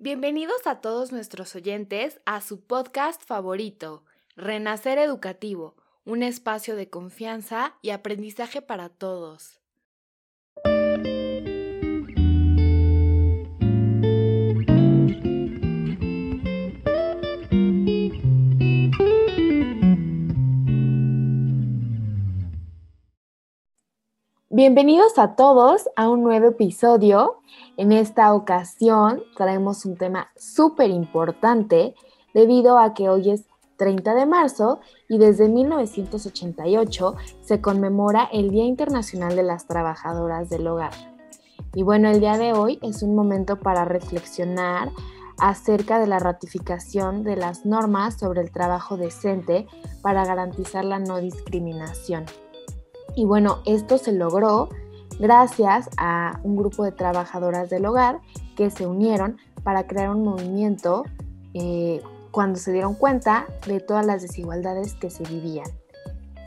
Bienvenidos a todos nuestros oyentes a su podcast favorito, Renacer Educativo, un espacio de confianza y aprendizaje para todos. Bienvenidos a todos a un nuevo episodio. En esta ocasión traemos un tema súper importante debido a que hoy es 30 de marzo y desde 1988 se conmemora el Día Internacional de las Trabajadoras del Hogar. Y bueno, el día de hoy es un momento para reflexionar acerca de la ratificación de las normas sobre el trabajo decente para garantizar la no discriminación. Y bueno, esto se logró gracias a un grupo de trabajadoras del hogar que se unieron para crear un movimiento eh, cuando se dieron cuenta de todas las desigualdades que se vivían.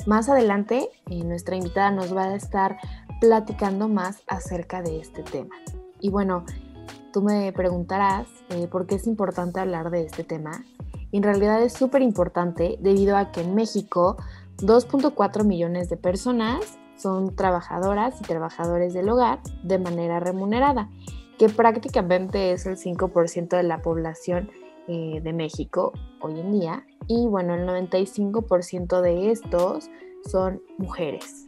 Más adelante, eh, nuestra invitada nos va a estar platicando más acerca de este tema. Y bueno, tú me preguntarás eh, por qué es importante hablar de este tema. en realidad es súper importante debido a que en México 2.4 millones de personas son trabajadoras y trabajadores del hogar de manera remunerada, que prácticamente es el 5% de la población eh, de México hoy en día. Y bueno, el 95% de estos son mujeres.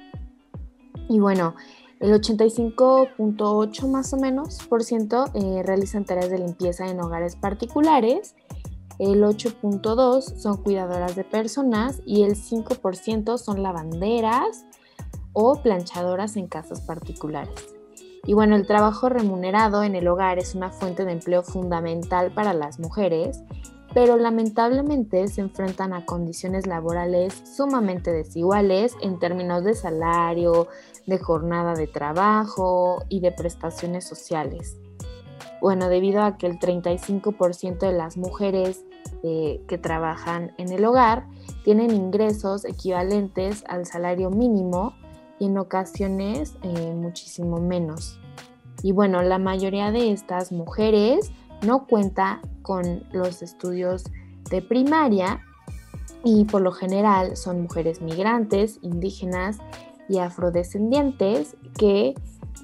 Y bueno, el 85.8 más o menos por ciento eh, realizan tareas de limpieza en hogares particulares el 8.2 son cuidadoras de personas y el 5% son lavanderas o planchadoras en casas particulares. Y bueno, el trabajo remunerado en el hogar es una fuente de empleo fundamental para las mujeres, pero lamentablemente se enfrentan a condiciones laborales sumamente desiguales en términos de salario, de jornada de trabajo y de prestaciones sociales. Bueno, debido a que el 35% de las mujeres eh, que trabajan en el hogar tienen ingresos equivalentes al salario mínimo y en ocasiones eh, muchísimo menos. Y bueno, la mayoría de estas mujeres no cuenta con los estudios de primaria y por lo general son mujeres migrantes, indígenas y afrodescendientes que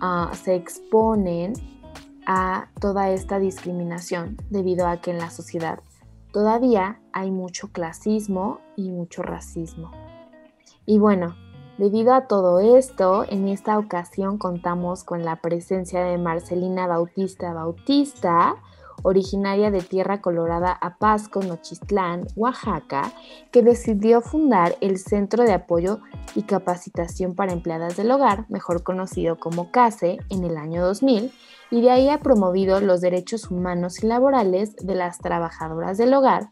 ah, se exponen a toda esta discriminación debido a que en la sociedad todavía hay mucho clasismo y mucho racismo. Y bueno, debido a todo esto, en esta ocasión contamos con la presencia de Marcelina Bautista Bautista, originaria de Tierra Colorada, Apasco, Nochistlán, Oaxaca, que decidió fundar el Centro de Apoyo y Capacitación para Empleadas del Hogar, mejor conocido como CASE, en el año 2000, y de ahí ha promovido los derechos humanos y laborales de las trabajadoras del hogar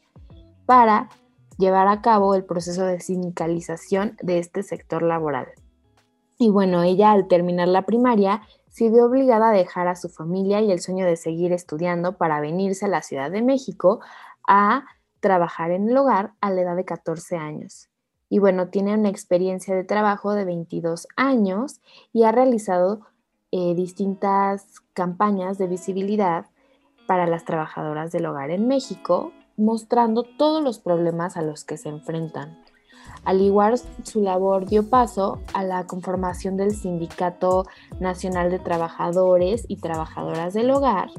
para llevar a cabo el proceso de sindicalización de este sector laboral. Y bueno, ella al terminar la primaria se vio obligada a dejar a su familia y el sueño de seguir estudiando para venirse a la Ciudad de México a trabajar en el hogar a la edad de 14 años. Y bueno, tiene una experiencia de trabajo de 22 años y ha realizado eh, distintas campañas de visibilidad para las trabajadoras del hogar en México, mostrando todos los problemas a los que se enfrentan. Al igual, su labor dio paso a la conformación del Sindicato Nacional de Trabajadores y Trabajadoras del Hogar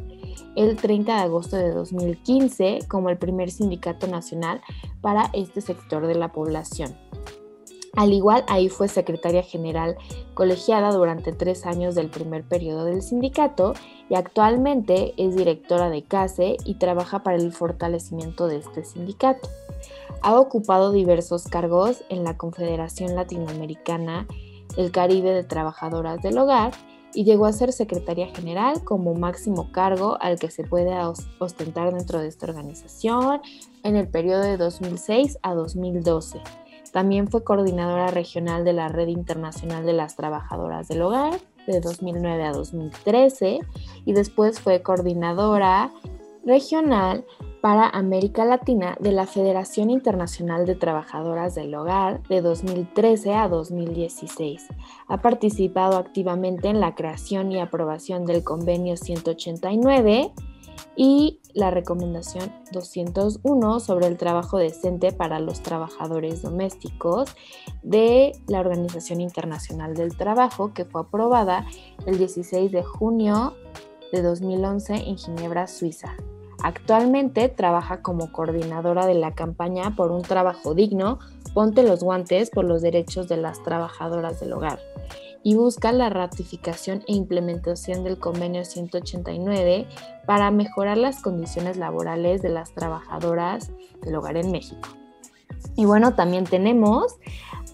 el 30 de agosto de 2015 como el primer sindicato nacional para este sector de la población. Al igual, ahí fue secretaria general colegiada durante tres años del primer periodo del sindicato y actualmente es directora de CASE y trabaja para el fortalecimiento de este sindicato. Ha ocupado diversos cargos en la Confederación Latinoamericana el Caribe de Trabajadoras del Hogar y llegó a ser secretaria general como máximo cargo al que se puede ostentar dentro de esta organización en el periodo de 2006 a 2012. También fue coordinadora regional de la Red Internacional de las Trabajadoras del Hogar de 2009 a 2013 y después fue coordinadora regional para América Latina de la Federación Internacional de Trabajadoras del Hogar de 2013 a 2016. Ha participado activamente en la creación y aprobación del Convenio 189 y la recomendación 201 sobre el trabajo decente para los trabajadores domésticos de la Organización Internacional del Trabajo, que fue aprobada el 16 de junio de 2011 en Ginebra, Suiza. Actualmente trabaja como coordinadora de la campaña por un trabajo digno, ponte los guantes por los derechos de las trabajadoras del hogar y busca la ratificación e implementación del convenio 189 para mejorar las condiciones laborales de las trabajadoras del hogar en México. Y bueno, también tenemos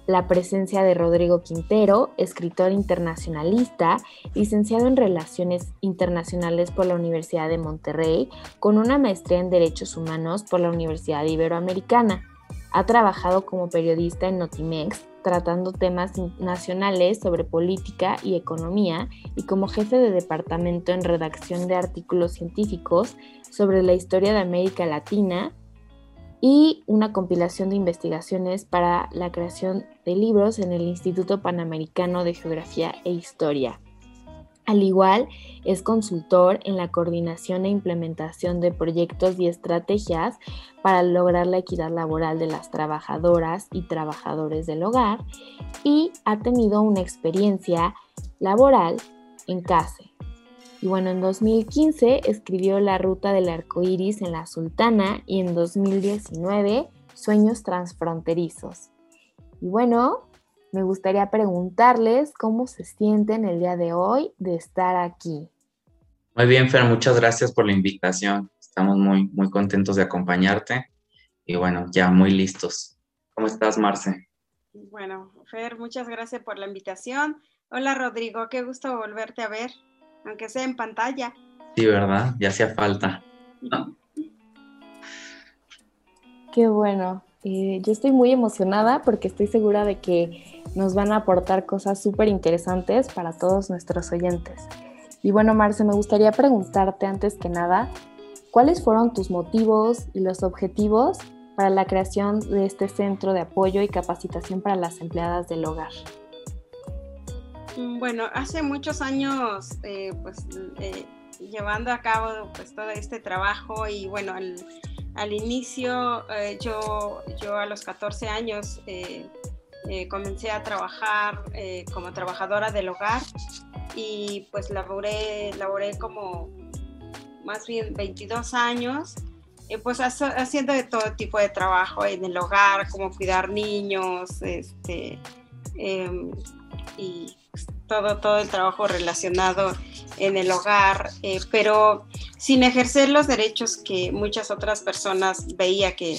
la presencia de Rodrigo Quintero, escritor internacionalista, licenciado en Relaciones Internacionales por la Universidad de Monterrey, con una maestría en Derechos Humanos por la Universidad Iberoamericana. Ha trabajado como periodista en Notimex, tratando temas nacionales sobre política y economía, y como jefe de departamento en redacción de artículos científicos sobre la historia de América Latina, y una compilación de investigaciones para la creación de libros en el Instituto Panamericano de Geografía e Historia. Al igual, es consultor en la coordinación e implementación de proyectos y estrategias para lograr la equidad laboral de las trabajadoras y trabajadores del hogar y ha tenido una experiencia laboral en CASE, y bueno, en 2015 escribió La Ruta del Arco Iris en la Sultana y en 2019 Sueños Transfronterizos. Y bueno, me gustaría preguntarles cómo se sienten el día de hoy de estar aquí. Muy bien, Fer, muchas gracias por la invitación. Estamos muy, muy contentos de acompañarte y bueno, ya muy listos. ¿Cómo estás, Marce? Bueno, Fer, muchas gracias por la invitación. Hola, Rodrigo, qué gusto volverte a ver aunque sea en pantalla. Sí, ¿verdad? Ya hacía falta. Qué bueno. Eh, yo estoy muy emocionada porque estoy segura de que nos van a aportar cosas súper interesantes para todos nuestros oyentes. Y bueno, Marce, me gustaría preguntarte antes que nada, ¿cuáles fueron tus motivos y los objetivos para la creación de este centro de apoyo y capacitación para las empleadas del hogar? Mm, bueno, hace muchos años, eh, pues eh, llevando a cabo pues todo este trabajo y bueno, al, inicio eh, yo, yo a los 14 años comencé a trabajar como trabajadora del hogar y pues laboré, laboré como más bien 22 años. pues haciendo de todo tipo de trabajo en el hogar, como cuidar niños, este, em, y todo, todo el trabajo relacionado en el hogar, eh, pero sin ejercer los derechos que muchas otras personas veía que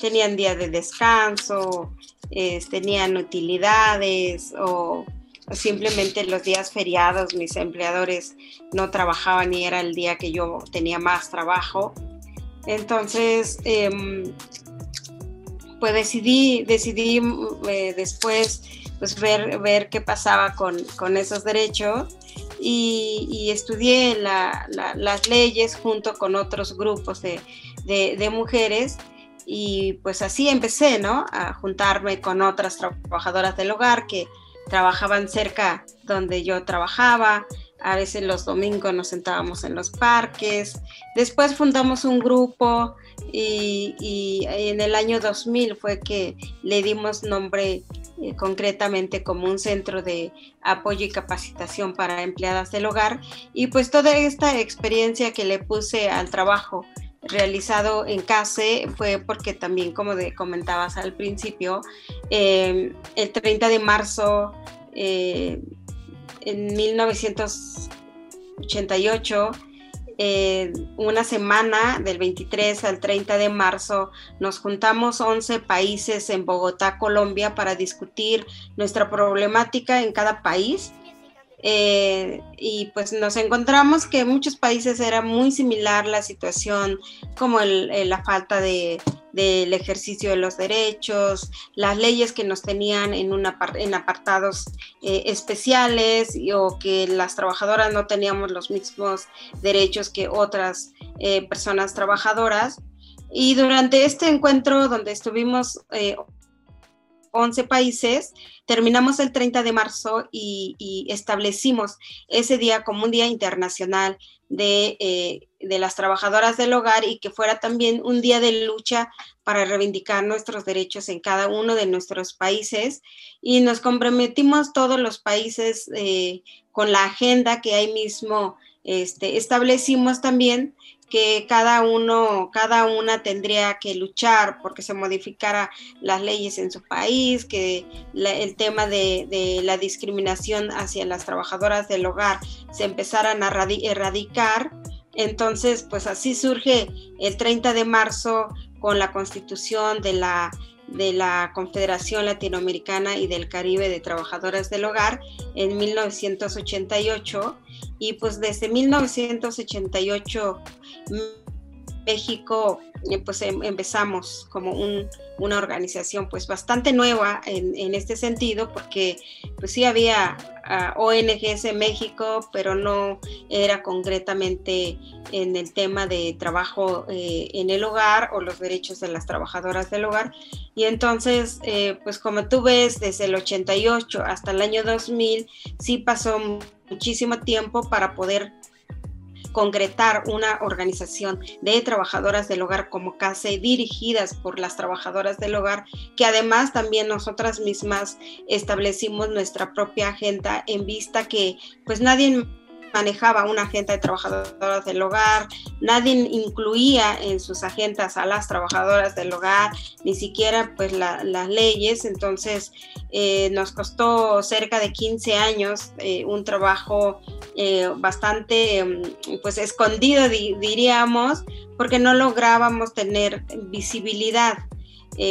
tenían día de descanso, tenían utilidades o, simplemente los días feriados mis empleadores no trabajaban y era el día que yo tenía más trabajo. Entonces, em, pues decidí, decidí eh, después pues ver, ver qué pasaba con, con esos derechos y, estudié las leyes junto con otros grupos de, de, mujeres y pues así empecé, ¿no? A juntarme con otras trabajadoras del hogar que trabajaban cerca donde yo trabajaba. A veces los domingos nos sentábamos en los parques. Después fundamos un grupo y, y en el año 2000 fue que le dimos nombre eh, concretamente como un centro de apoyo y capacitación para empleadas del hogar. Y pues toda esta experiencia que le puse al trabajo realizado en CASE fue porque también, como de, comentabas al principio, em, el 30 de marzo eh, en 1988, eh, una semana del 23 al 30 de marzo nos juntamos 11 países en Bogotá, Colombia, para discutir nuestra problemática en cada país. Eh, y pues nos encontramos que en muchos países era muy similar la situación, como la falta de del ejercicio de los derechos, las leyes que nos tenían en, una, en apartados eh, especiales o que las trabajadoras no teníamos los mismos derechos que otras eh, personas trabajadoras. Y durante este encuentro donde estuvimos 11 eh, países, terminamos el 30 de marzo y, establecimos ese día como un día internacional de de las trabajadoras del hogar y que fuera también un día de lucha para reivindicar nuestros derechos en cada uno de nuestros países. Y nos comprometimos todos los países eh, con la agenda que ahí mismo este, establecimos también que cada uno, cada una tendría que luchar porque se modificara las leyes en su país, que el tema de, de, la discriminación hacia las trabajadoras del hogar se empezaran a erradicar. Entonces, pues así surge el 30 de marzo con la constitución de la, de la Confederación Latinoamericana y del Caribe de Trabajadoras del Hogar en 1988 y pues desde 1988 México eh, pues em, empezamos como una organización pues bastante nueva en, este sentido porque pues sí había ah, ONGs en México pero no era concretamente en el tema de trabajo eh, en el hogar o los derechos de las trabajadoras del hogar. Y entonces eh, pues como tú ves desde el 88 hasta el año 2000 sí pasó muchísimo tiempo para poder concretar una organización de trabajadoras del hogar como CASE dirigidas por las trabajadoras del hogar, que además también nosotras mismas establecimos nuestra propia agenda en vista que pues nadie manejaba una agenda de trabajadoras del hogar, nadie incluía en sus agendas a las trabajadoras del hogar, ni siquiera pues las leyes, entonces eh, nos costó cerca de 15 años eh, un trabajo eh, bastante mm, pues escondido diríamos, porque no lográbamos tener visibilidad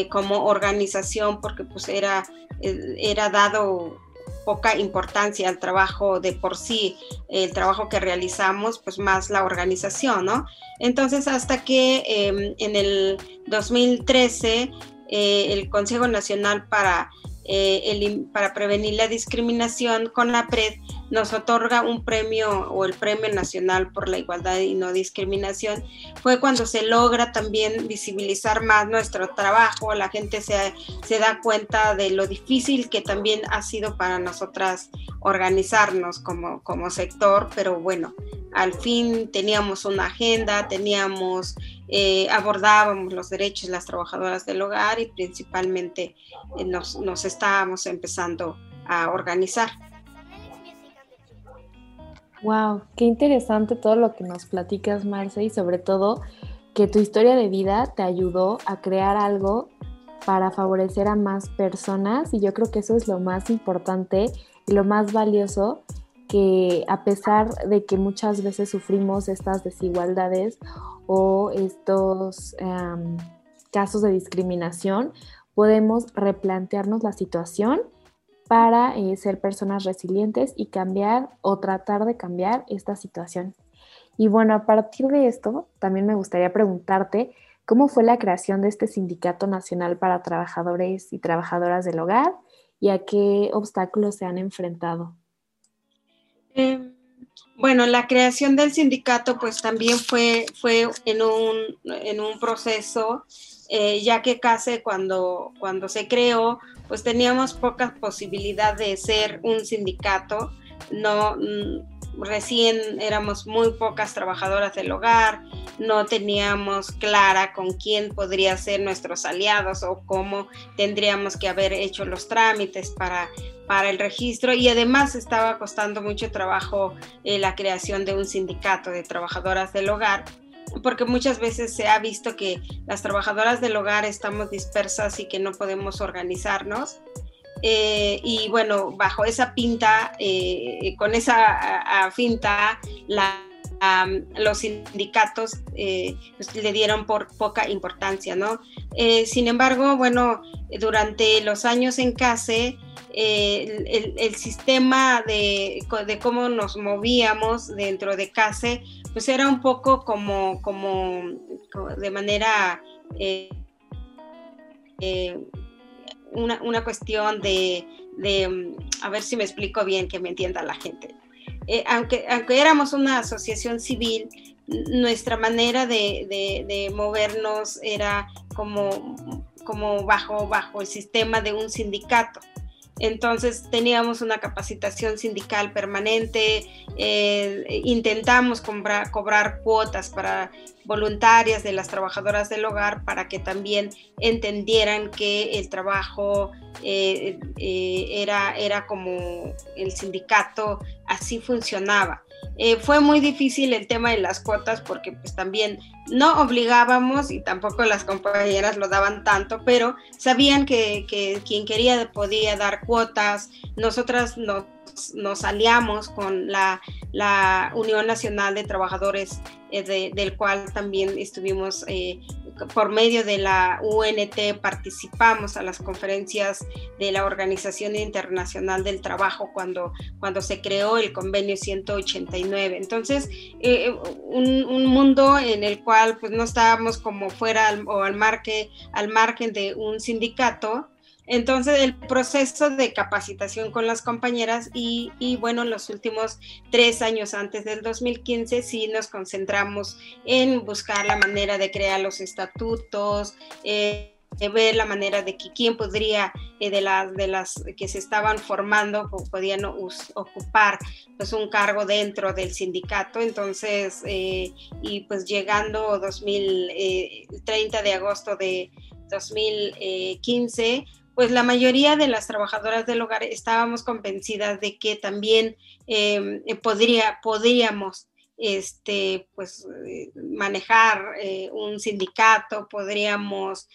como organización porque pues era, era dado poca importancia al trabajo de por sí, el trabajo que realizamos, pues más la organización, ¿no? Entonces, hasta que em, en el 2013 eh, el Consejo Nacional para eh, para prevenir la discriminación, con la PRED nos otorga un premio o el Premio Nacional por la Igualdad y No Discriminación. Fue cuando se logra también visibilizar más nuestro trabajo, la gente se, se da cuenta de lo difícil que también ha sido para nosotras organizarnos como, como sector, pero bueno, al fin teníamos una agenda, teníamos, eh, abordábamos los derechos de las trabajadoras del hogar y principalmente eh, nos, nos estábamos empezando a organizar. Wow, qué interesante todo lo que nos platicas, Marce, y sobre todo que tu historia de vida te ayudó a crear algo para favorecer a más personas y yo creo que eso es lo más importante y lo más valioso que a pesar de que muchas veces sufrimos estas desigualdades o estos em, casos de discriminación, podemos replantearnos la situación para eh, ser personas resilientes y cambiar o tratar de cambiar esta situación. Y bueno, a partir de esto, también me gustaría preguntarte cómo fue la creación de este Sindicato Nacional para Trabajadores y Trabajadoras del Hogar y a qué obstáculos se han enfrentado. Em, bueno, la creación del sindicato pues también fue, fue en, un, en un proceso, eh, ya que casi cuando, cuando se creó pues teníamos poca posibilidad de ser un sindicato, no, recién éramos muy pocas trabajadoras del hogar, no teníamos clara con quién podría ser nuestros aliados o cómo tendríamos que haber hecho los trámites para, para el registro. Y además estaba costando mucho trabajo eh, la creación de un sindicato de trabajadoras del hogar porque muchas veces se ha visto que las trabajadoras del hogar estamos dispersas y que no podemos organizarnos eh, y bueno, bajo esa pinta, eh, con esa finta, los sindicatos eh, le dieron por poca importancia, ¿no? sin embargo, bueno, durante los años en CASE, el, sistema de, cómo nos movíamos dentro de CASE, pues era un poco como, como, de manera una, cuestión de, a ver si me explico bien, que me entienda la gente. Eh, aunque, aunque éramos una asociación civil, nuestra manera de, movernos era como, como bajo, bajo el sistema de un sindicato. Entonces teníamos una capacitación sindical permanente, eh, intentamos cobrar, cuotas para voluntarias de las trabajadoras del hogar para que también entendieran que el trabajo eh, eh, era, era como el sindicato así funcionaba. Eh, fue muy difícil el tema de las cuotas porque pues también no obligábamos y tampoco las compañeras lo daban tanto, pero sabían que, quien quería podía dar cuotas. Nosotras nos, nos aliamos con la, Unión Nacional de Trabajadores, eh, del cual también estuvimos eh, por medio de la UNT participamos a las conferencias de la Organización Internacional del Trabajo cuando, cuando se creó el convenio 189. Entonces, eh, un, un, mundo en el cual pues no estábamos como fuera o al, marque, al margen de un sindicato, entonces, el proceso de capacitación con las compañeras y, y, bueno, los últimos tres años antes del 2015 sí nos concentramos en buscar la manera de crear los estatutos, eh, de ver la manera de que quién podría, eh, de, las, de las que se estaban formando, podían ocupar pues un cargo dentro del sindicato. Entonces, eh, y pues llegando 2030 de agosto de 2015, pues la mayoría de las trabajadoras del hogar estábamos convencidas de que también em, eh, podría, podríamos este, pues, eh, manejar eh, un sindicato, podríamos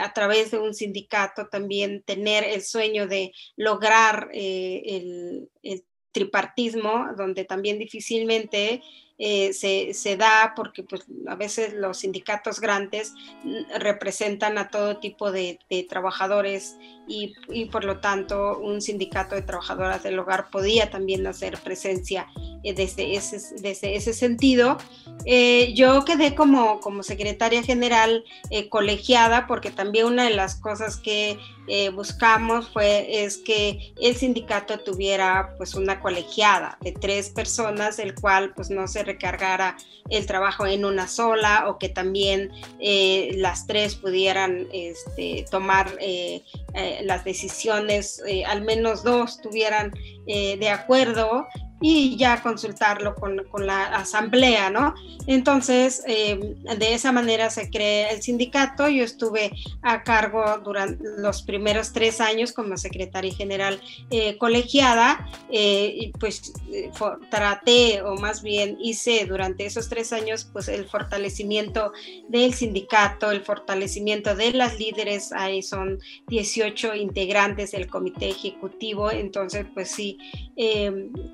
a través de un sindicato también tener el sueño de lograr el, tripartismo, donde también difícilmente eh, se, da porque pues, a veces los sindicatos grandes mm, representan a todo tipo de, trabajadores y, por lo tanto un sindicato de trabajadoras del hogar podía también hacer presencia desde, ese, desde ese sentido. Eh, yo quedé como, como secretaria general colegiada porque también una de las cosas que buscamos fue es que el sindicato tuviera pues una colegiada de tres personas, el cual pues no se recargara el trabajo en una sola o que también eh, las tres pudieran este, tomar eh, eh, las decisiones, al menos dos tuvieran de acuerdo y ya consultarlo con, con la asamblea, ¿no? Entonces, eh, de esa manera se crea el sindicato. Yo estuve a cargo durante los primeros tres años como secretaria general eh, colegiada, eh, y pues traté, o más bien hice durante esos tres años, pues el fortalecimiento del sindicato, el fortalecimiento de las líderes, ahí son 18 integrantes del comité ejecutivo, entonces, pues sí,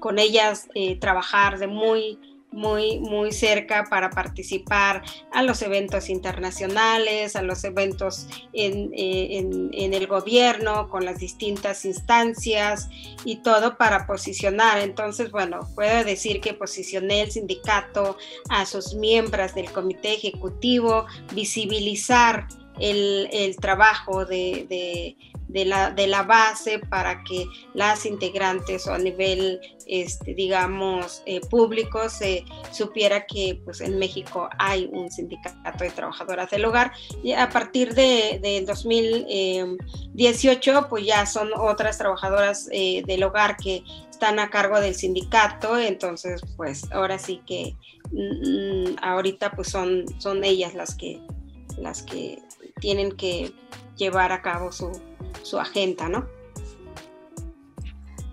con ellos eh, trabajar de muy, muy, muy cerca para participar a los eventos internacionales, a los eventos en, eh, en, el gobierno, con las distintas instancias y todo para posicionar. Entonces, bueno, puedo decir que posicioné el sindicato a sus miembros del comité ejecutivo, visibilizar el, el trabajo de de la, de la base para que las integrantes o a nivel, este, digamos, eh, público se supiera que pues, en México hay un sindicato de trabajadoras del hogar. Y a partir de, de 2018, pues ya son otras trabajadoras eh, del hogar que están a cargo del sindicato, entonces pues ahora sí que mm, ahorita pues son, son ellas las que, las que tienen que llevar a cabo su, su agenda, ¿no?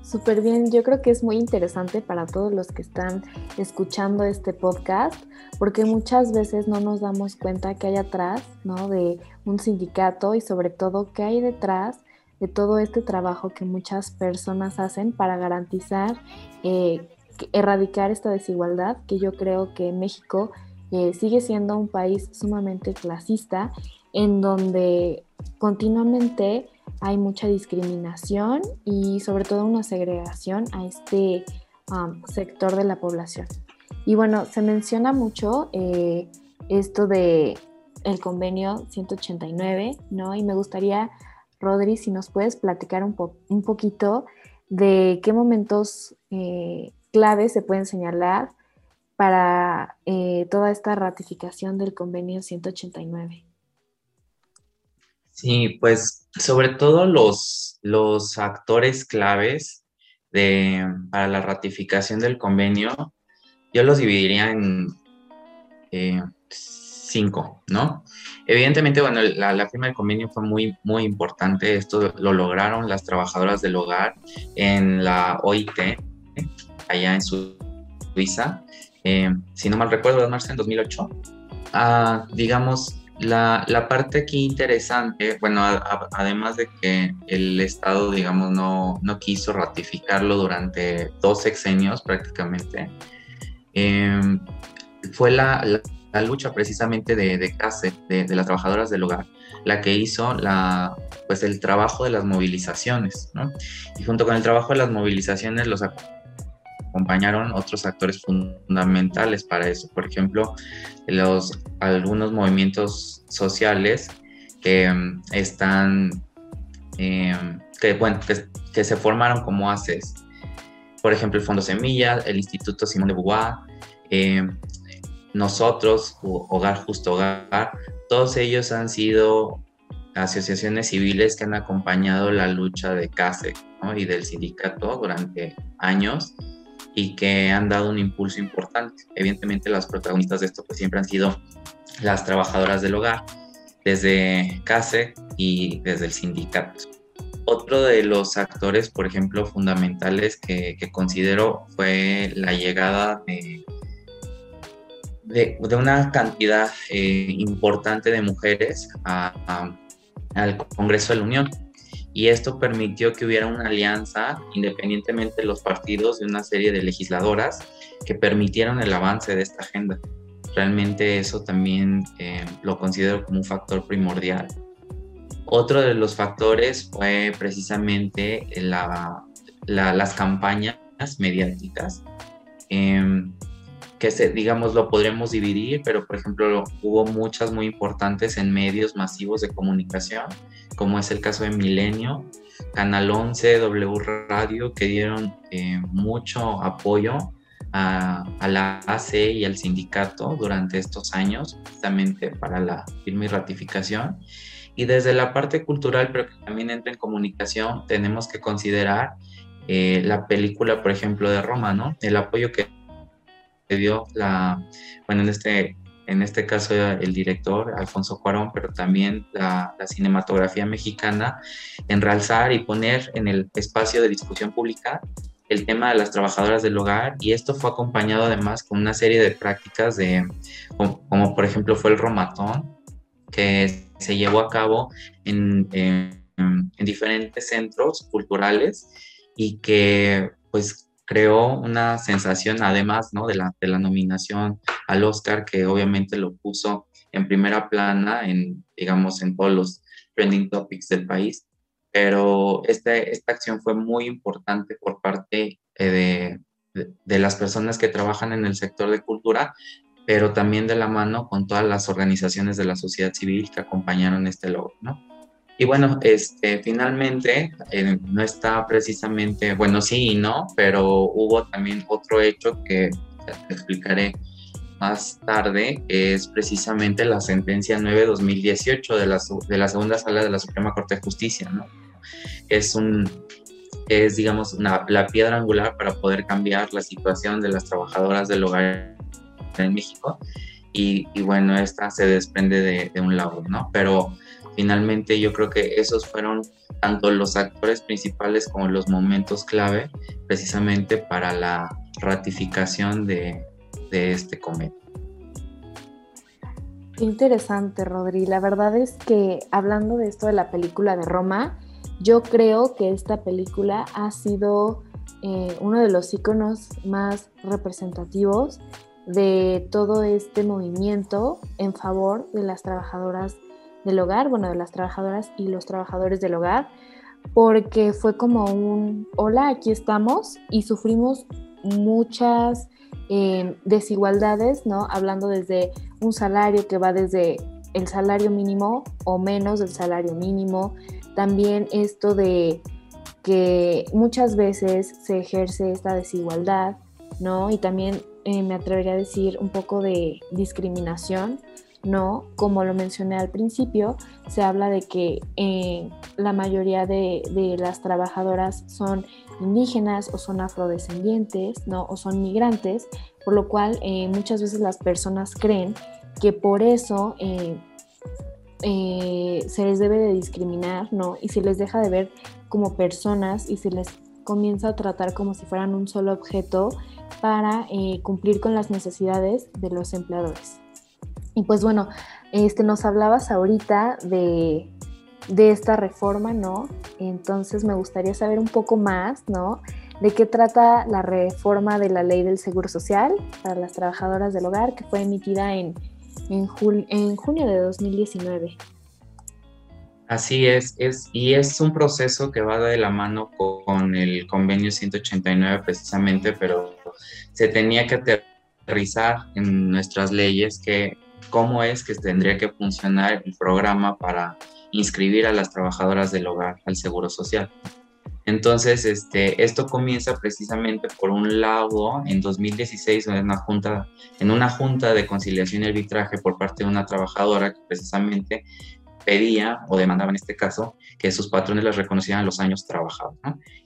Súper bien, yo creo que es muy interesante para todos los que están escuchando este podcast, porque muchas veces no nos damos cuenta que hay atrás, ¿no? De un sindicato y sobre todo qué hay detrás de todo este trabajo que muchas personas hacen para garantizar, eh, erradicar esta desigualdad, que yo creo que México eh, sigue siendo un país sumamente clasista, en donde continuamente hay mucha discriminación y sobre todo una segregación a este um, sector de la población. Y bueno, se menciona mucho eh, esto de el convenio 189, ¿no? Y me gustaría, Rodri, si nos puedes platicar un, un poquito de qué momentos eh, claves se pueden señalar para eh, toda esta ratificación del convenio 189. Sí, pues sobre todo los, los actores claves de, para la ratificación del convenio, yo los dividiría en eh, cinco, ¿no? Evidentemente, bueno, la, firma del convenio fue muy, muy importante. Esto lo lograron las trabajadoras del hogar en la OIT, allá en Suiza. Eh, si no mal recuerdo, Marcia, en 2008. Ah, digamos, la, parte aquí interesante, bueno, además de que el Estado, digamos, no, no quiso ratificarlo durante dos sexenios prácticamente, eh, fue la, la, lucha precisamente de, de CASE, de, de, las trabajadoras del hogar, la que hizo la, pues el trabajo de las movilizaciones, ¿no? Y junto con el trabajo de las movilizaciones los acompañaron otros actores fundamentales para eso. Por ejemplo, los, algunos movimientos sociales que mm, están, em, que, bueno, que, se formaron como ACES. Por ejemplo, el Fondo Semilla, el Instituto Simón de Beauvoir, em, nosotros, Hogar Justo Hogar, todos ellos han sido asociaciones civiles que han acompañado la lucha de CASE y del sindicato durante años y que han dado un impulso importante. Evidentemente las protagonistas de esto pues siempre han sido las trabajadoras del hogar, desde CASE y desde el sindicato. Otro de los actores, por ejemplo, fundamentales que, considero fue la llegada de, una cantidad eh, importante de mujeres al Congreso de la Unión y esto permitió que hubiera una alianza independientemente de los partidos de una serie de legisladoras que permitieron el avance de esta agenda. Realmente eso también eh, lo considero como un factor primordial. Otro de los factores fue precisamente la, las campañas mediáticas, em, que se, digamos lo podremos dividir, pero por ejemplo hubo muchas muy importantes en medios masivos de comunicación como es el caso de Milenio, Canal 11, W Radio, que dieron eh, mucho apoyo a, la AC y al sindicato durante estos años, justamente para la firma y ratificación. Y desde la parte cultural, pero que también entra en comunicación, tenemos que considerar eh, la película, por ejemplo, de Roma, ¿no? El apoyo que dio la, bueno, en este en este caso el director Alfonso Cuarón, pero también la, cinematografía mexicana, en realzar y poner en el espacio de discusión pública el tema de las trabajadoras del hogar. Y esto fue acompañado además con una serie de prácticas de, como, por ejemplo fue el romatón, que se llevó a cabo en, en, en diferentes centros culturales y que pues creó una sensación, además ¿no? de, la, de la nominación al Oscar, que obviamente lo puso en primera plana, en, digamos, en todos los trending topics del país. Pero este, esta acción fue muy importante por parte eh, de, de, las personas que trabajan en el sector de cultura, pero también de la mano con todas las organizaciones de la sociedad civil que acompañaron este logro, ¿no? Y bueno, este, finalmente eh, no está precisamente, bueno, sí y no, pero hubo también otro hecho que explicaré más tarde, que es precisamente la sentencia 9-2018 de la, de la segunda sala de la Suprema Corte de Justicia, ¿no? Es un, es digamos una, la piedra angular para poder cambiar la situación de las trabajadoras del hogar en México y, y bueno, esta se desprende de, de un lado, ¿no? Pero finalmente yo creo que esos fueron tanto los actores principales como los momentos clave precisamente para la ratificación de, este convenio. Interesante, Rodri. La verdad es que hablando de esto de la película de Roma, yo creo que esta película ha sido eh, uno de los iconos más representativos de todo este movimiento en favor de las trabajadoras del hogar, bueno, de las trabajadoras y los trabajadores del hogar, porque fue como un, hola, aquí estamos y sufrimos muchas eh, desigualdades, ¿no? Hablando desde un salario que va desde el salario mínimo o menos del salario mínimo, también esto de que muchas veces se ejerce esta desigualdad, ¿no? Y también eh, me atrevería a decir un poco de discriminación ¿no? Como lo mencioné al principio, se habla de que eh, la mayoría de, las trabajadoras son indígenas o son afrodescendientes, ¿no? O son migrantes, por lo cual eh, muchas veces las personas creen que por eso eh, se les debe de discriminar, ¿no? Y se les deja de ver como personas y se les comienza a tratar como si fueran un solo objeto para cumplir con las necesidades de los empleadores. Y pues bueno, este, nos hablabas ahorita de, esta reforma, ¿no? Entonces me gustaría saber un poco más, ¿no? De qué trata la reforma de la ley del Seguro Social para las trabajadoras del hogar que fue emitida en, en, en junio de 2019. Así es, es, y es un proceso que va de la mano con el convenio 189 precisamente, pero se tenía que aterrizar en nuestras leyes que cómo es que tendría que funcionar el programa para inscribir a las trabajadoras del hogar al Seguro Social. Entonces, este, esto comienza precisamente por un lado en 2016 en una junta, en una junta de conciliación y arbitraje por parte de una trabajadora que precisamente pedía o demandaba en este caso que sus patrones les reconocieran los años trabajados.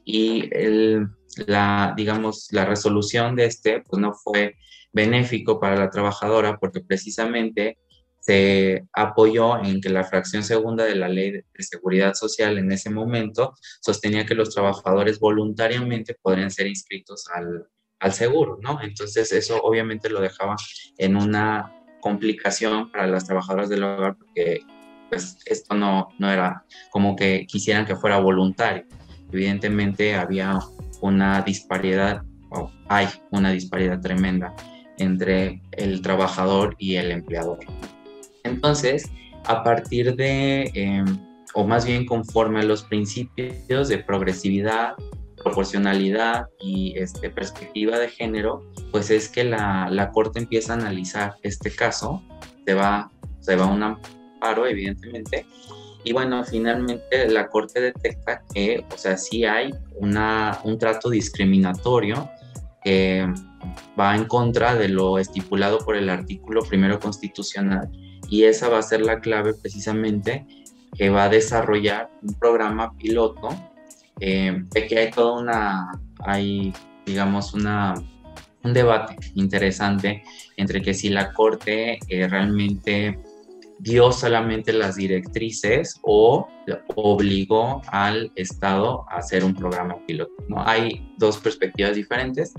Y el, la, digamos, la resolución de este pues no fue benéfico para la trabajadora porque precisamente se apoyó en que la fracción segunda de la ley de seguridad social en ese momento sostenía que los trabajadores voluntariamente podrían ser inscritos al, al seguro, ¿no? Entonces eso obviamente lo dejaba en una complicación para las trabajadoras del hogar porque pues esto no, no era como que quisieran que fuera voluntario. Evidentemente había una disparidad, hay una disparidad tremenda entre el trabajador y el empleador. Entonces, a partir de, em, o más bien conforme a los principios de progresividad, proporcionalidad y este, perspectiva de género, pues es que la, la Corte empieza a analizar este caso, se va, se va a un amparo, evidentemente, y bueno, finalmente la Corte detecta que, o sea, sí hay una, un trato discriminatorio que va en contra de lo estipulado por el artículo primero constitucional y esa va a ser la clave precisamente que va a desarrollar un programa piloto eh, de que hay toda una, hay digamos una, un debate interesante entre que si la Corte eh, realmente dio solamente las directrices o obligó al Estado a hacer un programa piloto. ¿no? Hay dos perspectivas diferentes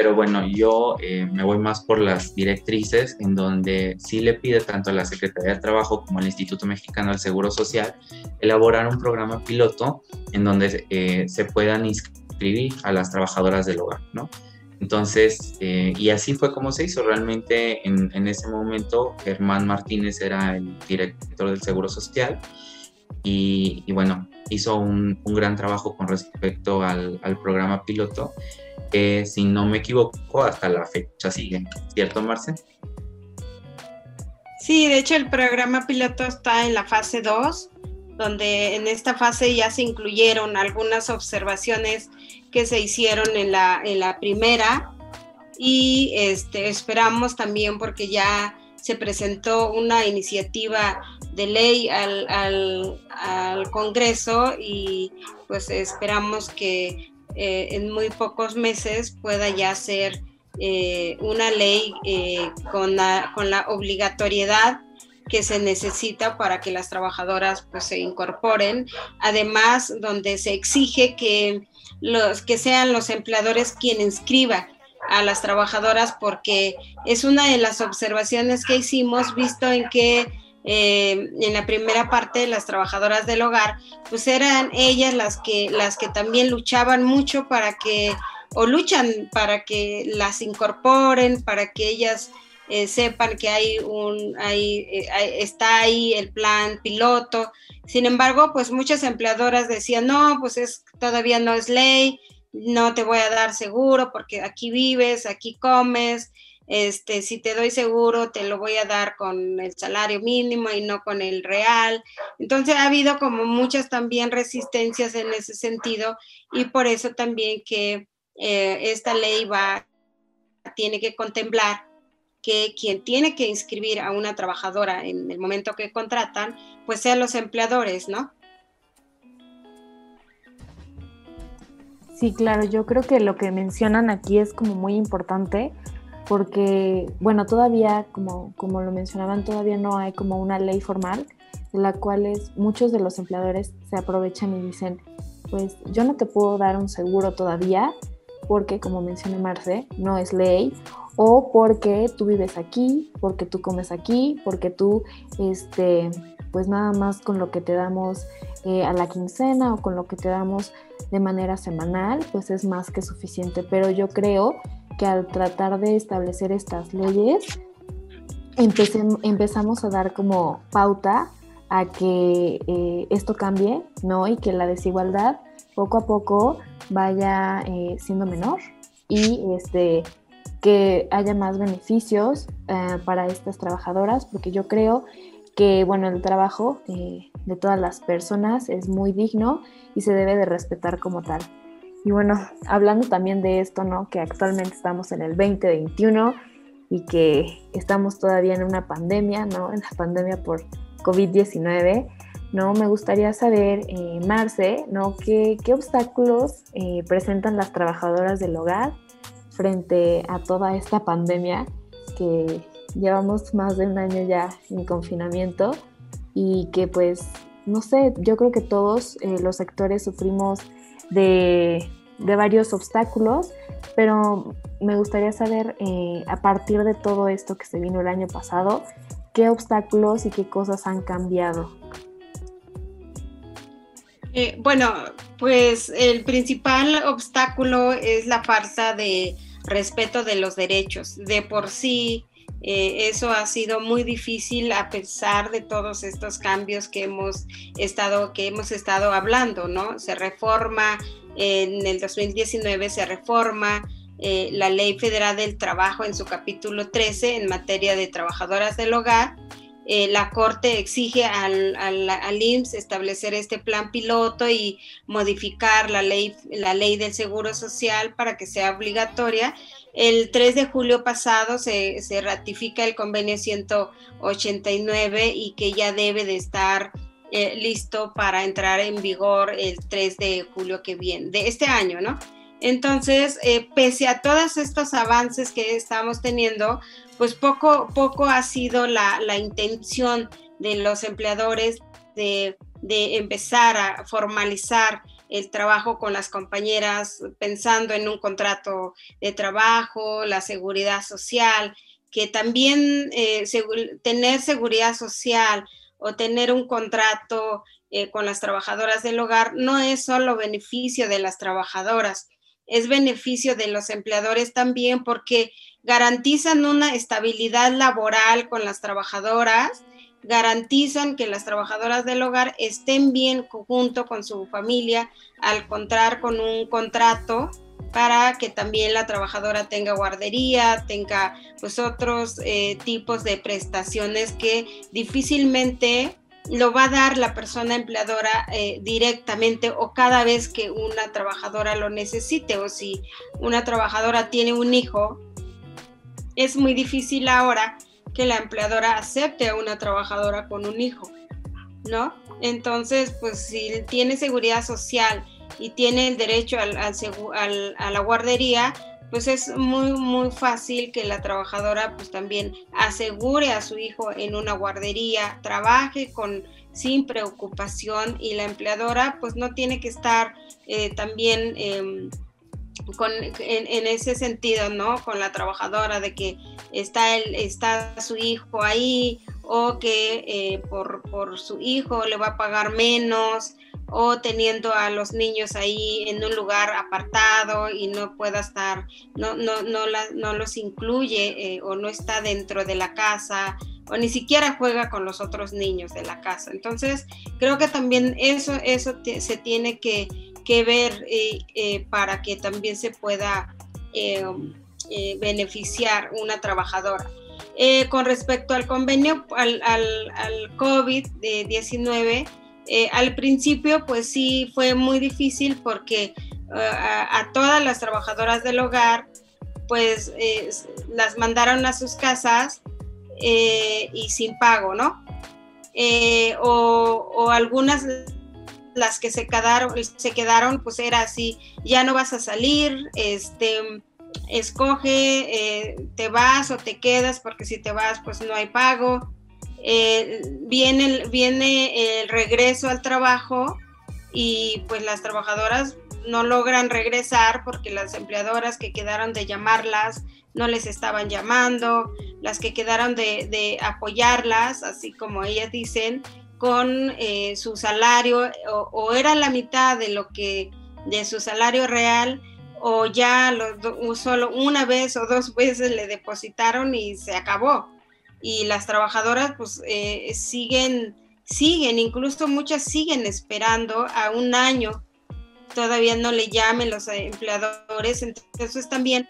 pero bueno, yo eh, me voy más por las directrices, en donde sí le pide tanto a la Secretaría de Trabajo como al Instituto Mexicano del Seguro Social elaborar un programa piloto en donde eh, se puedan inscribir a las trabajadoras del hogar, ¿no? Entonces, eh, y así fue como se hizo. Realmente en, en, ese momento Germán Martínez era el director del Seguro Social y, bueno, hizo un, gran trabajo con respecto al, al programa piloto que si no me equivoco hasta la fecha sigue, ¿cierto Marce? Sí, de hecho el programa piloto está en la fase 2, donde en esta fase ya se incluyeron algunas observaciones que se hicieron en la, en la primera y este, esperamos también porque ya se presentó una iniciativa de ley al, al, Congreso y pues esperamos que eh, en muy pocos meses pueda ya ser eh, una ley eh, con, la, con la obligatoriedad que se necesita para que las trabajadoras pues se incorporen, además donde se exige que los que sean los empleadores quien inscriba a las trabajadoras porque es una de las observaciones que hicimos visto en que eh, en la primera parte las trabajadoras del hogar, pues eran ellas las que, las que también luchaban mucho para que, o luchan para que las incorporen, para que ellas eh, sepan que hay un, hay, eh, está ahí el plan piloto. Sin embargo, pues muchas empleadoras decían, no, pues es, todavía no es ley, no te voy a dar seguro porque aquí vives, aquí comes, este, si te doy seguro, te lo voy a dar con el salario mínimo y no con el real. Entonces ha habido como muchas también resistencias en ese sentido y por eso también que eh, esta ley va, tiene que contemplar que quien tiene que inscribir a una trabajadora en el momento que contratan, pues sean los empleadores, ¿no? Sí, claro, yo creo que lo que mencionan aquí es como muy importante porque, bueno, todavía, como, como lo mencionaban, todavía no hay como una ley formal de la cual muchos de los empleadores se aprovechan y dicen, pues yo no te puedo dar un seguro todavía porque, como mencioné Marce, no es ley, o porque tú vives aquí, porque tú comes aquí, porque tú, este, pues nada más con lo que te damos eh, a la quincena o con lo que te damos de manera semanal, pues es más que suficiente. Pero yo creo que al tratar de establecer estas leyes, empezamos a dar como pauta a que eh, esto cambie, ¿no? Y que la desigualdad poco a poco vaya eh, siendo menor y este, que haya más beneficios para estas trabajadoras, porque yo creo que bueno, el trabajo eh, de todas las personas es muy digno y se debe de respetar como tal. Y bueno, hablando también de esto, ¿no? Que actualmente estamos en el 2021 y que estamos todavía en una pandemia, ¿no? En la pandemia por COVID-19, ¿no? Me gustaría saber, eh, Marce, ¿no? ¿Qué, qué obstáculos eh, presentan las trabajadoras del hogar frente a toda esta pandemia que llevamos más de un año ya en confinamiento y que pues, no sé, yo creo que todos eh, los sectores sufrimos de, varios obstáculos, pero me gustaría saber eh, a partir de todo esto que se vino el año pasado, qué obstáculos y qué cosas han cambiado. Eh, bueno, pues el principal obstáculo es la falta de respeto de los derechos. De por sí, eh, eso ha sido muy difícil a pesar de todos estos cambios que hemos estado, que hemos estado hablando, ¿no? Se reforma, en el 2019 se reforma eh, la Ley Federal del Trabajo en su capítulo 13 en materia de trabajadoras del hogar. Eh, la Corte exige al, al, IMSS establecer este plan piloto y modificar la ley, la ley del Seguro Social para que sea obligatoria el 3 de julio pasado se, ratifica el convenio 189 y que ya debe de estar eh, listo para entrar en vigor el 3 de julio que viene, de este año, ¿no? Entonces, eh, pese a todos estos avances que estamos teniendo, pues poco, poco ha sido la, intención de los empleadores de, de empezar a formalizar el trabajo con las compañeras, pensando en un contrato de trabajo, la seguridad social, que también eh, tener seguridad social o tener un contrato eh, con las trabajadoras del hogar no es solo beneficio de las trabajadoras, es beneficio de los empleadores también porque garantizan una estabilidad laboral con las trabajadoras garantizan que las trabajadoras del hogar estén bien junto con su familia al contar con un contrato para que también la trabajadora tenga guardería, tenga pues otros eh, tipos de prestaciones que difícilmente lo va a dar la persona empleadora eh, directamente o cada vez que una trabajadora lo necesite o si una trabajadora tiene un hijo, es muy difícil ahora que la empleadora acepte a una trabajadora con un hijo, ¿no? Entonces, pues si tiene seguridad social y tiene el derecho al, a la guardería, pues es muy, muy fácil que la trabajadora pues también asegure a su hijo en una guardería, trabaje con sin preocupación y la empleadora pues no tiene que estar eh, también... Em, con, en, ese sentido, ¿no? Con la trabajadora de que está, el, está su hijo ahí o que eh, por, por, su hijo le va a pagar menos o teniendo a los niños ahí en un lugar apartado y no pueda estar, no, no, no, no los incluye eh, o no está dentro de la casa o ni siquiera juega con los otros niños de la casa. Entonces, creo que también eso, eso se tiene que que ver eh, eh, para que también se pueda eh, beneficiar una trabajadora. con respecto al convenio, al, al, COVID-19, al principio pues sí fue muy difícil porque a, todas las trabajadoras del hogar pues las mandaron a sus casas y sin pago, ¿no? o, algunas las que se quedaron, pues era así, ya no vas a salir, este, escoge, eh, te vas o te quedas, porque si te vas, pues no hay pago. Eh, viene, viene el regreso al trabajo y pues las trabajadoras no logran regresar porque las empleadoras que quedaron de llamarlas no les estaban llamando, las que quedaron de, de apoyarlas, así como ellas dicen, con eh, su salario o, era la mitad de lo que de su salario real o ya solo una vez o dos veces le depositaron y se acabó. Y las trabajadoras pues eh, siguen, siguen, incluso muchas siguen esperando a un año, todavía no le llamen los empleadores, entonces también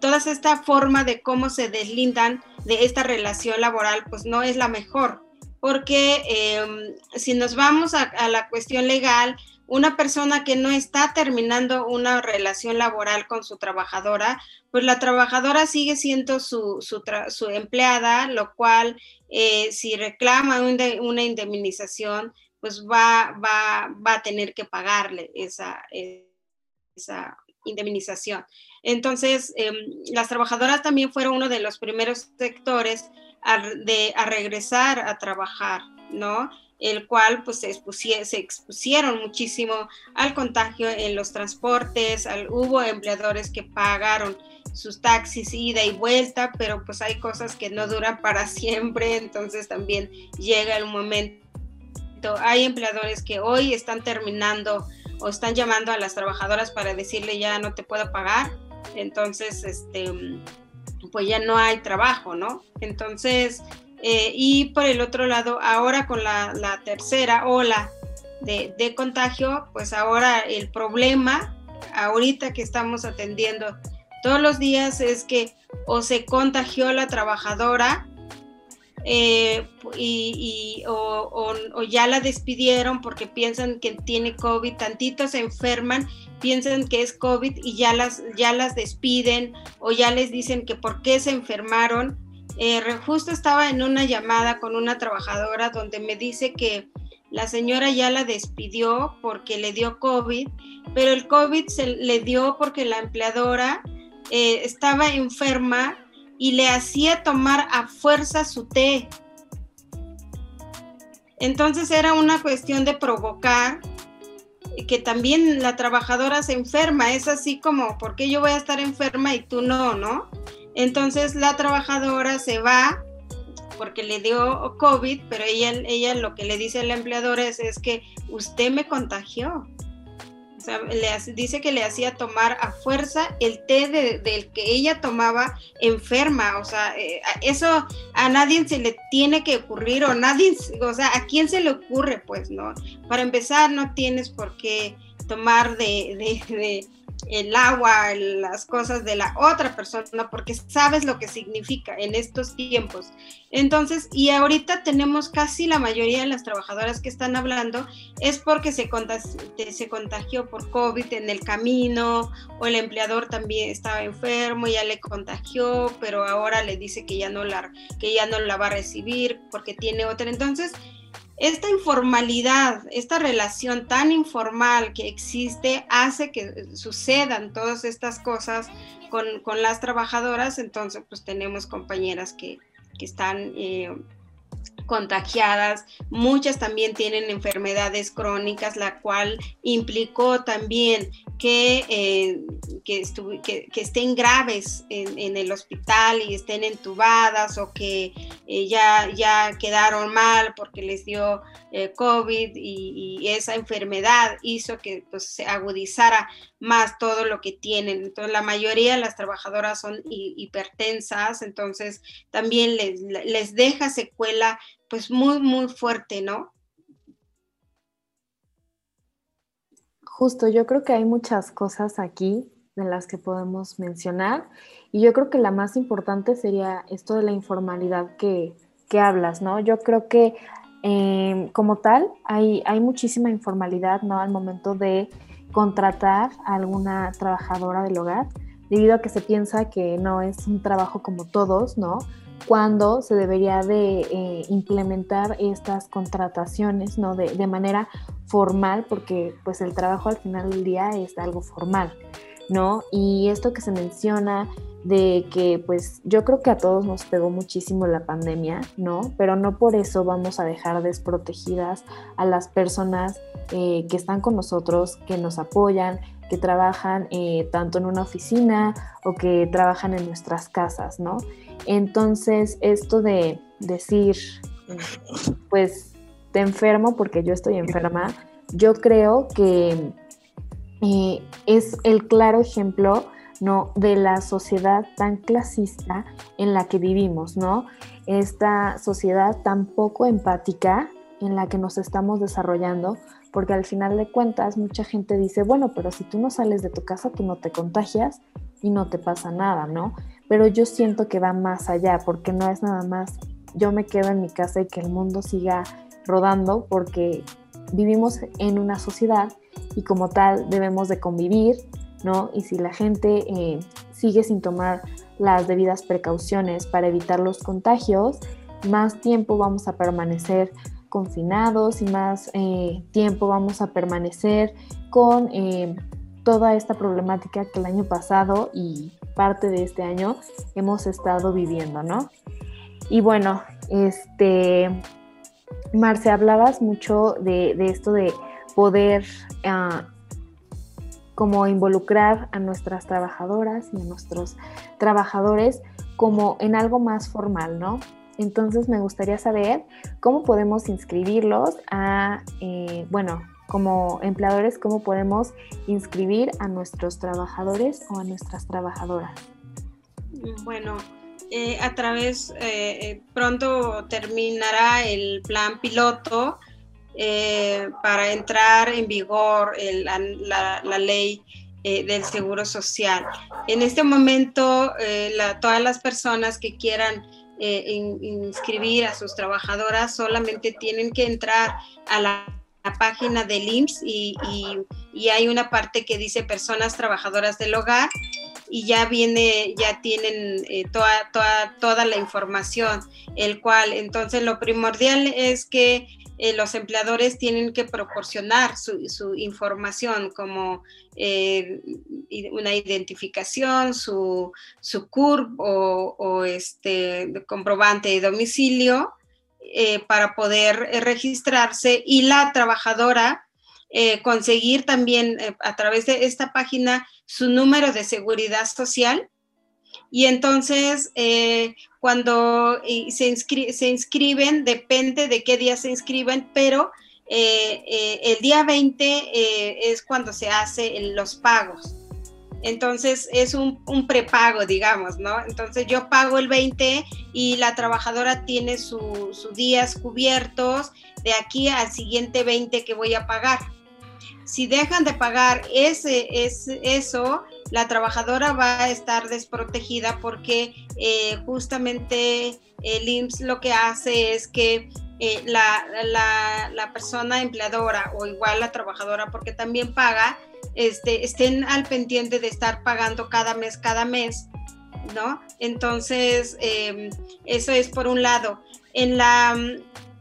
toda esta forma de cómo se deslindan de esta relación laboral pues no es la mejor porque em, si nos vamos a, la cuestión legal, una persona que no está terminando una relación laboral con su trabajadora, pues la trabajadora sigue siendo su, su, empleada, lo cual eh, si reclama una indemnización, pues va, va, va, a tener que pagarle esa, esa indemnización. Entonces, em, las trabajadoras también fueron uno de los primeros sectores de, a regresar a trabajar, ¿no? El cual pues se, expusieron muchísimo al contagio en los transportes, al, hubo empleadores que pagaron sus taxis ida y vuelta, pero pues hay cosas que no duran para siempre, entonces también llega el momento. Hay empleadores que hoy están terminando o están llamando a las trabajadoras para decirle ya no te puedo pagar, entonces este pues ya no hay trabajo, ¿no? Entonces, eh, y por el otro lado, ahora con la, tercera ola de, contagio, pues ahora el problema, ahorita que estamos atendiendo todos los días, es que o se contagió la trabajadora eh, y, o, ya la despidieron porque piensan que tiene COVID, tantitos se enferman, piensan que es COVID y ya las, ya las despiden o ya les dicen que por qué se enfermaron. Eh, justo estaba en una llamada con una trabajadora donde me dice que la señora ya la despidió porque le dio COVID, pero el COVID se le dio porque la empleadora eh, estaba enferma y le hacía tomar a fuerza su té. Entonces era una cuestión de provocar que también la trabajadora se enferma, es así como, ¿por qué yo voy a estar enferma y tú no, no? Entonces la trabajadora se va porque le dio COVID, pero ella, ella lo que le dice al empleador es, es que usted me contagió le dice que le hacía tomar a fuerza el té del que ella tomaba enferma. O sea, eh, eso a nadie se le tiene que ocurrir o nadie, o sea, ¿a quién se le ocurre? Pues, ¿no? Para empezar, no tienes por qué tomar de, de el agua, las cosas de la otra persona, porque sabes lo que significa en estos tiempos. Entonces, y ahorita tenemos casi la mayoría de las trabajadoras que están hablando, es porque se, se contagió por COVID en el camino, o el empleador también estaba enfermo, ya le contagió, pero ahora le dice que ya no la, que ya no la va a recibir porque tiene otra. Entonces, esta informalidad, esta relación tan informal que existe hace que sucedan todas estas cosas con, las trabajadoras, entonces pues tenemos compañeras que, están eh, contagiadas, muchas también tienen enfermedades crónicas, la cual implicó también que, eh, que, estén graves en, el hospital y estén entubadas o que eh, ya, ya quedaron mal porque les dio eh, COVID y, esa enfermedad hizo que pues, se agudizara más todo lo que tienen. Entonces, la mayoría de las trabajadoras son hipertensas, entonces también les, les deja secuela pues muy, muy fuerte, ¿no? Justo, yo creo que hay muchas cosas aquí de las que podemos mencionar y yo creo que la más importante sería esto de la informalidad que, hablas, ¿no? Yo creo que em, como tal hay, hay muchísima informalidad, ¿no? Al momento de contratar a alguna trabajadora del hogar, debido a que se piensa que no es un trabajo como todos, ¿no? Cuando se debería de eh, implementar estas contrataciones, ¿no? De, de, manera formal, porque pues el trabajo al final del día es algo formal, ¿no? Y esto que se menciona de que pues yo creo que a todos nos pegó muchísimo la pandemia, ¿no? Pero no por eso vamos a dejar desprotegidas a las personas eh, que están con nosotros, que nos apoyan, que trabajan eh, tanto en una oficina o que trabajan en nuestras casas, ¿no? Entonces, esto de decir, pues te enfermo porque yo estoy enferma, yo creo que eh, es el claro ejemplo ¿no? de la sociedad tan clasista en la que vivimos, ¿no? Esta sociedad tan poco empática en la que nos estamos desarrollando, porque al final de cuentas mucha gente dice, bueno, pero si tú no sales de tu casa, tú no te contagias y no te pasa nada, ¿no? Pero yo siento que va más allá, porque no es nada más yo me quedo en mi casa y que el mundo siga rodando, porque vivimos en una sociedad y como tal debemos de convivir, ¿no? Y si la gente eh, sigue sin tomar las debidas precauciones para evitar los contagios, más tiempo vamos a permanecer confinados y más eh, tiempo vamos a permanecer con eh, toda esta problemática que el año pasado y parte de este año hemos estado viviendo, ¿no? Y bueno, este, Marce, hablabas mucho de, esto de poder ah, como involucrar a nuestras trabajadoras y a nuestros trabajadores como en algo más formal, ¿no? Entonces me gustaría saber cómo podemos inscribirlos a, eh, bueno, como empleadores, cómo podemos inscribir a nuestros trabajadores o a nuestras trabajadoras. Bueno, eh, a través, eh, pronto terminará el plan piloto eh, para entrar en vigor la, ley eh, del Seguro Social. En este momento, eh, todas las personas que quieran inscribir a sus trabajadoras solamente tienen que entrar a la, página del IMSS y, hay una parte que dice personas trabajadoras del hogar y ya viene, ya tienen toda, toda, toda la información, el cual entonces lo primordial es que eh, los empleadores tienen que proporcionar su, información como eh, una identificación, su, su CURP o, este comprobante de domicilio eh, para poder registrarse y la trabajadora conseguir también a través de esta página su número de seguridad social. Y entonces, cuando se, se, inscriben, depende de qué día se inscriben, pero eh, eh, el día 20 es cuando se hacen los pagos. Entonces es un, un, prepago, digamos, ¿no? Entonces yo pago el 20 y la trabajadora tiene sus días cubiertos de aquí al siguiente 20 que voy a pagar. Si dejan de pagar ese, ese eso, la trabajadora va a estar desprotegida porque eh, justamente el IMSS lo que hace es que eh, la, la, persona empleadora o igual la trabajadora, porque también paga, este, estén al pendiente de estar pagando cada mes, cada mes, ¿no? Entonces, em, eso es por un lado. En la,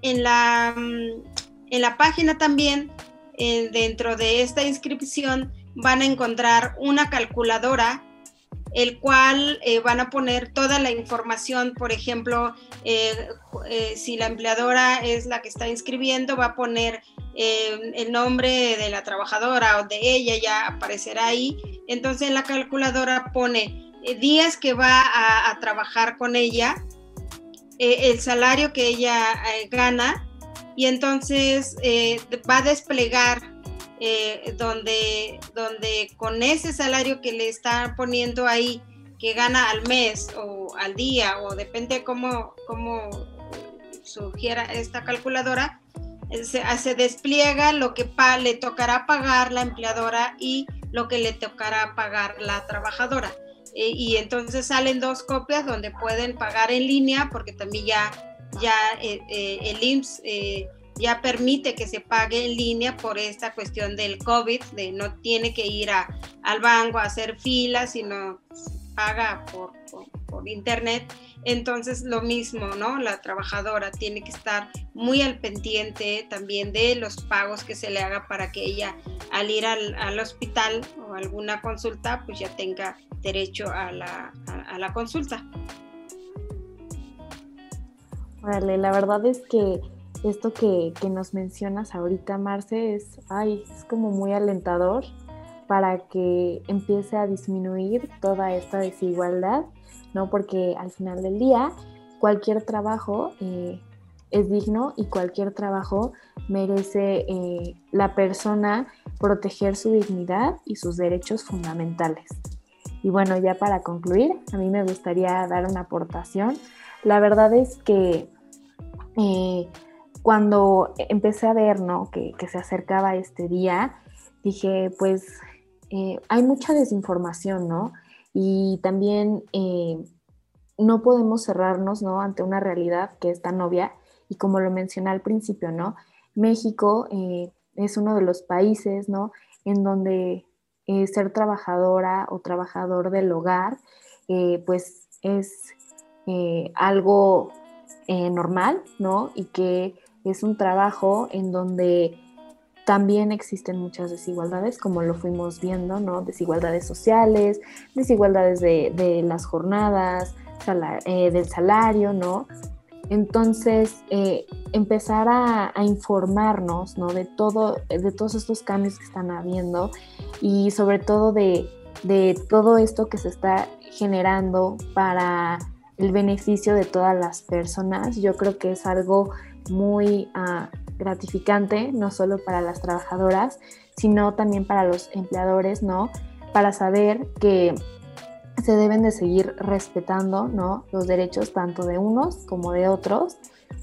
en la, en la página también, eh, dentro de esta inscripción, van a encontrar una calculadora, el cual eh, van a poner toda la información, por ejemplo, eh, eh, si la empleadora es la que está inscribiendo, va a poner el nombre de la trabajadora o de ella, ya aparecerá ahí. Entonces la calculadora pone días que va a trabajar con ella, el salario que ella gana, y entonces va a desplegar eh, donde, donde con ese salario que le están poniendo ahí, que gana al mes o al día, o depende cómo, cómo sugiera esta calculadora, eh, se, despliega lo que le tocará pagar la empleadora y lo que le tocará pagar la trabajadora. Eh, y entonces salen dos copias donde pueden pagar en línea, porque también ya, ya el IMSS ya permite que se pague en línea por esta cuestión del COVID, de no tiene que ir a, al banco a hacer filas, sino paga por, por, internet. Entonces lo mismo, ¿no? La trabajadora tiene que estar muy al pendiente también de los pagos que se le haga para que ella al ir al, al hospital o alguna consulta, pues ya tenga derecho a la, a, la consulta. Vale, la verdad es que esto que, que, nos mencionas ahorita, Marce, es, ay, es como muy alentador para que empiece a disminuir toda esta desigualdad, ¿no? Porque al final del día, cualquier trabajo eh, es digno y cualquier trabajo merece eh, la persona proteger su dignidad y sus derechos fundamentales. Y bueno, ya para concluir, a mí me gustaría dar una aportación. La verdad es que eh, cuando empecé a ver ¿no? que, se acercaba este día, dije, pues eh, hay mucha desinformación, ¿no? Y también eh, no podemos cerrarnos, ¿no? Ante una realidad que es tan obvia y como lo mencioné al principio, ¿no? México eh, es uno de los países, ¿no? En donde ser trabajadora o trabajador del hogar, pues es algo normal, ¿no? Y que es un trabajo en donde también existen muchas desigualdades, como lo fuimos viendo, ¿no? Desigualdades sociales, desigualdades de, las jornadas, eh, del salario, ¿no? Entonces, eh, empezar a, informarnos, ¿no? De, todo, de todos estos cambios que están habiendo y sobre todo de, todo esto que se está generando para el beneficio de todas las personas, yo creo que es algo muy ah, gratificante, no solo para las trabajadoras, sino también para los empleadores, ¿no? Para saber que se deben de seguir respetando, ¿no? Los derechos tanto de unos como de otros.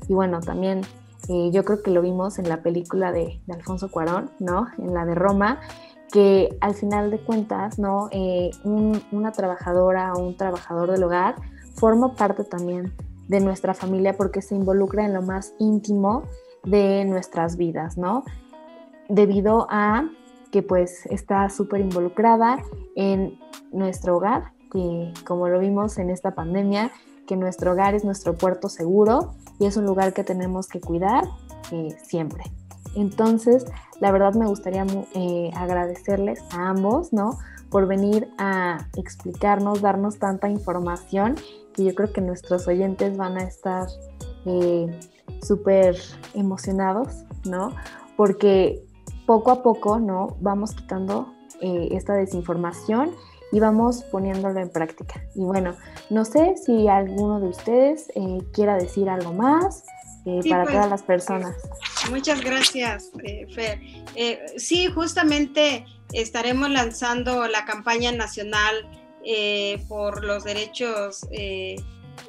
Y bueno, también eh, yo creo que lo vimos en la película de, Alfonso Cuarón, ¿no? En la de Roma, que al final de cuentas, ¿no? Eh, una trabajadora o un trabajador del hogar forma parte también de nuestra familia porque se involucra en lo más íntimo de nuestras vidas, ¿no? Debido a que pues está súper involucrada en nuestro hogar, que como lo vimos en esta pandemia, que nuestro hogar es nuestro puerto seguro y es un lugar que tenemos que cuidar eh, siempre. Entonces, la verdad me gustaría eh, agradecerles a ambos, ¿no? Por venir a explicarnos, darnos tanta información que yo creo que nuestros oyentes van a estar eh, súper emocionados, ¿no? Porque poco a poco, ¿no? Vamos quitando eh, esta desinformación y vamos poniéndolo en práctica. Y bueno, no sé si alguno de ustedes eh, quiera decir algo más eh, para pues, todas las personas. Muchas gracias, Fer. sí, justamente estaremos lanzando la campaña nacional por los derechos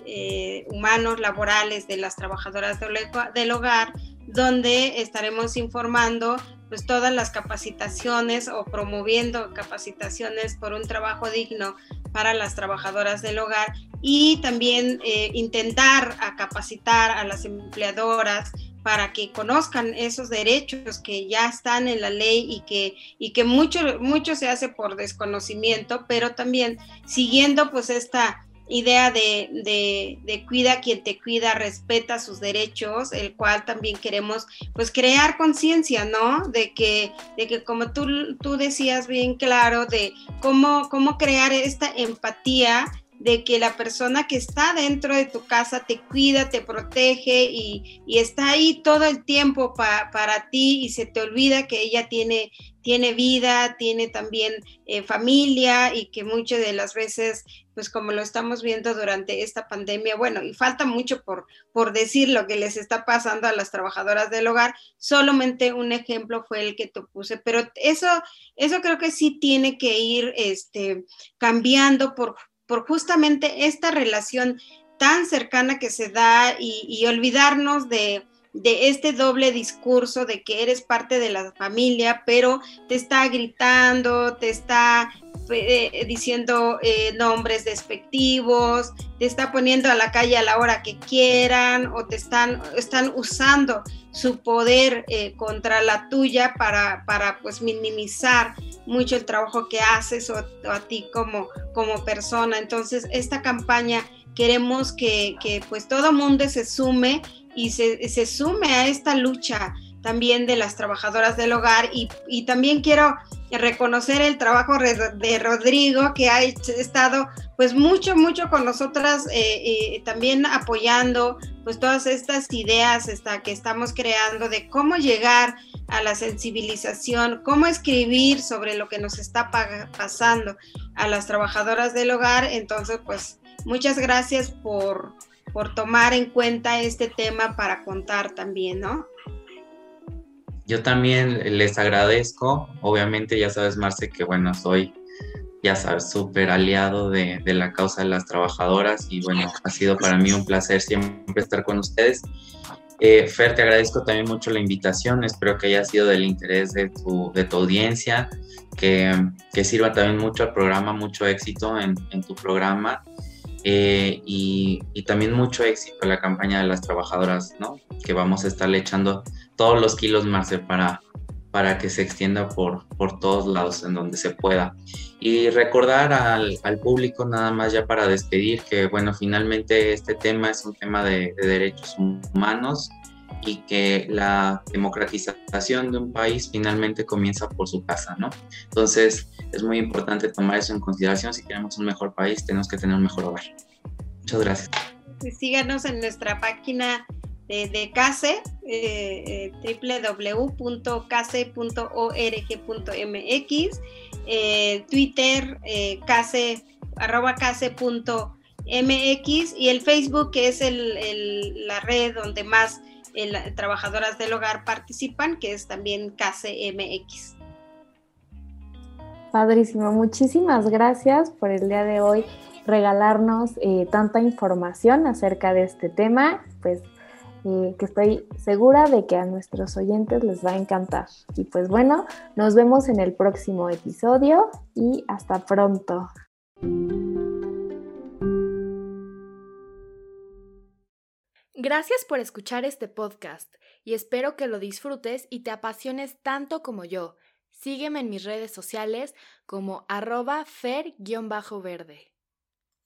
eh, humanos laborales de las trabajadoras del hogar, donde estaremos informando pues todas las capacitaciones o promoviendo capacitaciones por un trabajo digno para las trabajadoras del hogar y también eh, intentar capacitar a las empleadoras para que conozcan esos derechos que ya están en la ley y que, y que mucho, mucho se hace por desconocimiento, pero también siguiendo pues esta idea de, de, cuida quien te cuida, respeta sus derechos, el cual también queremos pues crear conciencia, ¿no? De que, de que como tú, tú decías bien claro, de cómo, cómo crear esta empatía de que la persona que está dentro de tu casa te cuida, te protege y, está ahí todo el tiempo para ti y se te olvida que ella tiene, tiene vida, tiene también eh, familia y que muchas de las veces, pues como lo estamos viendo durante esta pandemia, bueno, y falta mucho por, por decir lo que les está pasando a las trabajadoras del hogar, solamente un ejemplo fue el que te puse, pero eso, eso creo que sí tiene que ir este, cambiando por por justamente esta relación tan cercana que se da y, olvidarnos de, este doble discurso de que eres parte de la familia, pero te está gritando, te está eh, diciendo eh, nombres despectivos, te está poniendo a la calle a la hora que quieran o te están, usando su poder eh, contra la tuya para, para pues minimizar mucho el trabajo que haces o, a ti como, como persona. Entonces, esta campaña queremos que, que pues todo mundo se sume y se, se, sume a esta lucha también de las trabajadoras del hogar y, y también quiero reconocer el trabajo de Rodrigo que ha estado pues mucho mucho con nosotras eh, eh, también apoyando pues todas estas ideas esta, que estamos creando de cómo llegar a la sensibilización cómo escribir sobre lo que nos está pasando a las trabajadoras del hogar entonces pues muchas gracias por por tomar en cuenta este tema para contar también, ¿no? Yo también les agradezco, obviamente ya sabes, Marce, que bueno, soy, ya sabes, súper aliado de, de, la causa de las trabajadoras y bueno, ha sido para mí un placer siempre estar con ustedes. Eh, Fer, te agradezco también mucho la invitación, espero que haya sido del interés de tu, de tu audiencia, que, que, sirva también mucho al programa, mucho éxito en, en tu programa eh, y, también mucho éxito en la campaña de las trabajadoras, ¿no? Que vamos a estarle echando todos los kilos más para, para que se extienda por, por todos lados en donde se pueda. Y recordar al, al, público nada más ya para despedir que, bueno, finalmente este tema es un tema de, de derechos humanos y que la democratización de un país finalmente comienza por su casa, ¿no? Entonces es muy importante tomar eso en consideración. Si queremos un mejor país, tenemos que tener un mejor hogar. Muchas gracias. Síganos en nuestra página de, de CASE, eh, eh, www.case.org.mx, eh, Twitter, case, arroba case.mx y el Facebook, que es el, la red donde más el, trabajadoras del hogar participan, que es también KCMX. Padrísimo, muchísimas gracias por el día de hoy regalarnos tanta información acerca de este tema, pues que estoy segura de que a nuestros oyentes les va a encantar. Y pues bueno, nos vemos en el próximo episodio y hasta pronto. Gracias por escuchar este podcast y espero que lo disfrutes y te apasiones tanto como yo. Sígueme en mis redes sociales como arroba fer-verde.